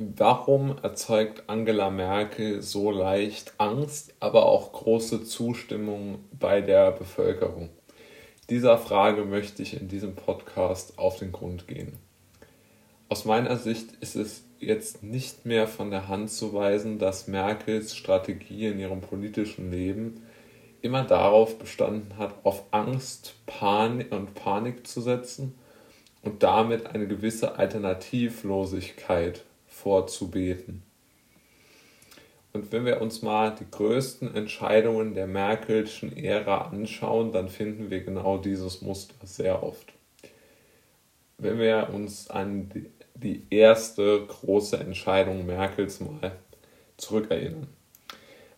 Warum erzeugt Angela Merkel so leicht Angst, aber auch große Zustimmung bei der Bevölkerung? Dieser Frage möchte ich in diesem Podcast auf den Grund gehen. Aus meiner Sicht ist es jetzt nicht mehr von der Hand zu weisen, dass Merkels Strategie in ihrem politischen Leben immer darauf bestanden hat, auf Angst Panik und Panik zu setzen und damit eine gewisse Alternativlosigkeit vorzubeten. Und wenn wir uns mal die größten Entscheidungen der Merkelschen Ära anschauen, dann finden wir genau dieses Muster sehr oft. Wenn wir uns an die erste große Entscheidung Merkels mal zurückerinnern.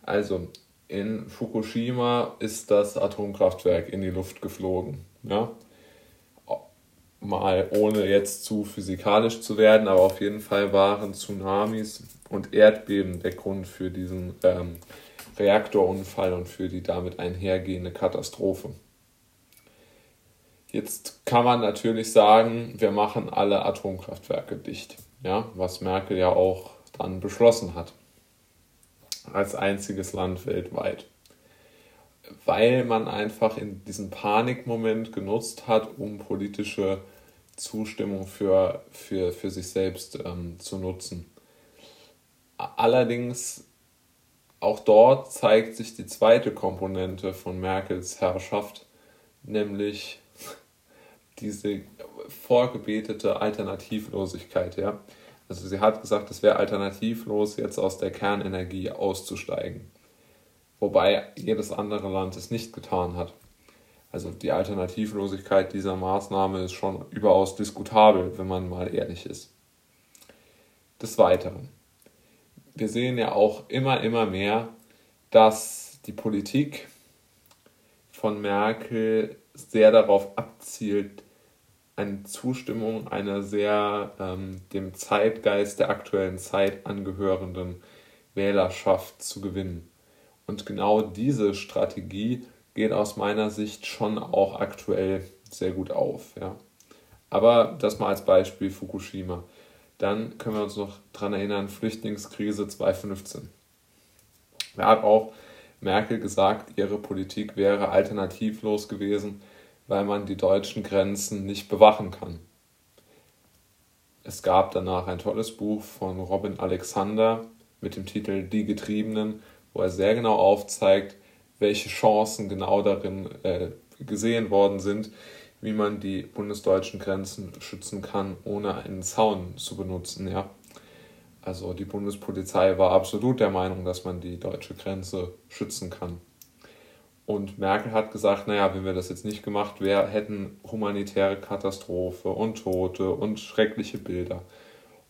Also in Fukushima ist das Atomkraftwerk in die Luft geflogen. Ja? Mal ohne jetzt zu physikalisch zu werden, aber auf jeden Fall waren Tsunamis und Erdbeben der Grund für diesen ähm, Reaktorunfall und für die damit einhergehende Katastrophe. Jetzt kann man natürlich sagen, wir machen alle Atomkraftwerke dicht, ja, was Merkel ja auch dann beschlossen hat, als einziges Land weltweit weil man einfach in diesem Panikmoment genutzt hat, um politische Zustimmung für, für, für sich selbst ähm, zu nutzen. Allerdings auch dort zeigt sich die zweite Komponente von Merkels Herrschaft, nämlich diese vorgebetete Alternativlosigkeit. Ja? Also sie hat gesagt, es wäre alternativlos, jetzt aus der Kernenergie auszusteigen wobei jedes andere Land es nicht getan hat. Also die Alternativlosigkeit dieser Maßnahme ist schon überaus diskutabel, wenn man mal ehrlich ist. Des Weiteren. Wir sehen ja auch immer, immer mehr, dass die Politik von Merkel sehr darauf abzielt, eine Zustimmung einer sehr ähm, dem Zeitgeist der aktuellen Zeit angehörenden Wählerschaft zu gewinnen. Und genau diese Strategie geht aus meiner Sicht schon auch aktuell sehr gut auf. Ja. Aber das mal als Beispiel Fukushima. Dann können wir uns noch daran erinnern, Flüchtlingskrise 2015. Da hat auch Merkel gesagt, ihre Politik wäre alternativlos gewesen, weil man die deutschen Grenzen nicht bewachen kann. Es gab danach ein tolles Buch von Robin Alexander mit dem Titel Die Getriebenen, wo er sehr genau aufzeigt, welche Chancen genau darin äh, gesehen worden sind, wie man die bundesdeutschen Grenzen schützen kann, ohne einen Zaun zu benutzen. Ja? Also die Bundespolizei war absolut der Meinung, dass man die deutsche Grenze schützen kann. Und Merkel hat gesagt, naja, wenn wir das jetzt nicht gemacht wären, hätten humanitäre Katastrophe und Tote und schreckliche Bilder.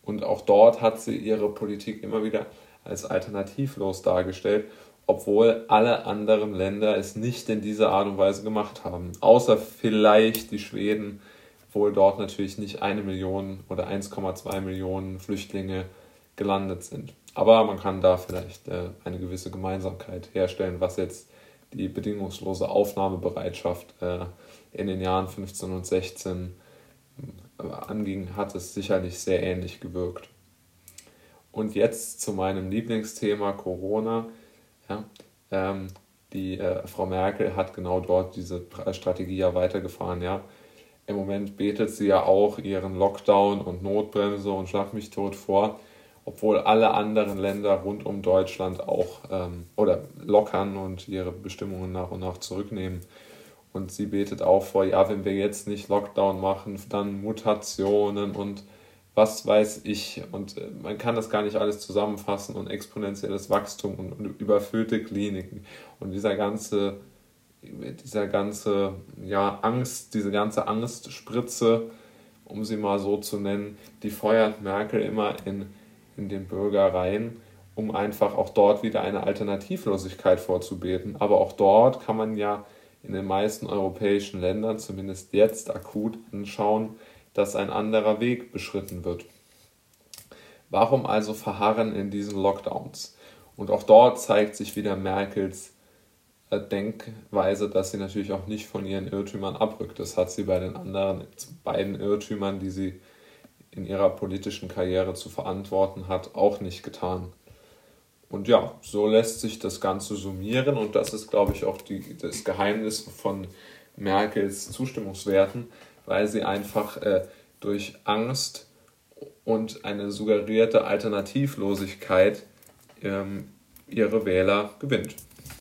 Und auch dort hat sie ihre Politik immer wieder als alternativlos dargestellt, obwohl alle anderen Länder es nicht in dieser Art und Weise gemacht haben. Außer vielleicht die Schweden, obwohl dort natürlich nicht eine Million oder 1,2 Millionen Flüchtlinge gelandet sind. Aber man kann da vielleicht äh, eine gewisse Gemeinsamkeit herstellen, was jetzt die bedingungslose Aufnahmebereitschaft äh, in den Jahren 15 und 16 äh, anging, hat es sicherlich sehr ähnlich gewirkt. Und jetzt zu meinem Lieblingsthema Corona. Ja, ähm, die äh, Frau Merkel hat genau dort diese Strategie ja weitergefahren. Ja. Im Moment betet sie ja auch ihren Lockdown und Notbremse und Schlag mich tot vor, obwohl alle anderen Länder rund um Deutschland auch ähm, oder lockern und ihre Bestimmungen nach und nach zurücknehmen. Und sie betet auch vor, ja, wenn wir jetzt nicht Lockdown machen, dann Mutationen und was weiß ich. Und äh, man kann das gar nicht alles zusammenfassen und exponentielles Wachstum und, und überfüllte Kliniken und dieser ganze, dieser ganze, ja, Angst, diese ganze Angstspritze, um sie mal so zu nennen, die feuert Merkel immer in, in den Bürger rein, um einfach auch dort wieder eine Alternativlosigkeit vorzubeten. Aber auch dort kann man ja in den meisten europäischen Ländern, zumindest jetzt akut, anschauen, dass ein anderer Weg beschritten wird. Warum also verharren in diesen Lockdowns? Und auch dort zeigt sich wieder Merkels äh, Denkweise, dass sie natürlich auch nicht von ihren Irrtümern abrückt. Das hat sie bei den anderen beiden Irrtümern, die sie in ihrer politischen Karriere zu verantworten hat, auch nicht getan. Und ja, so lässt sich das Ganze summieren und das ist, glaube ich, auch die, das Geheimnis von Merkels Zustimmungswerten, weil sie einfach äh, durch Angst und eine suggerierte Alternativlosigkeit ähm, ihre Wähler gewinnt.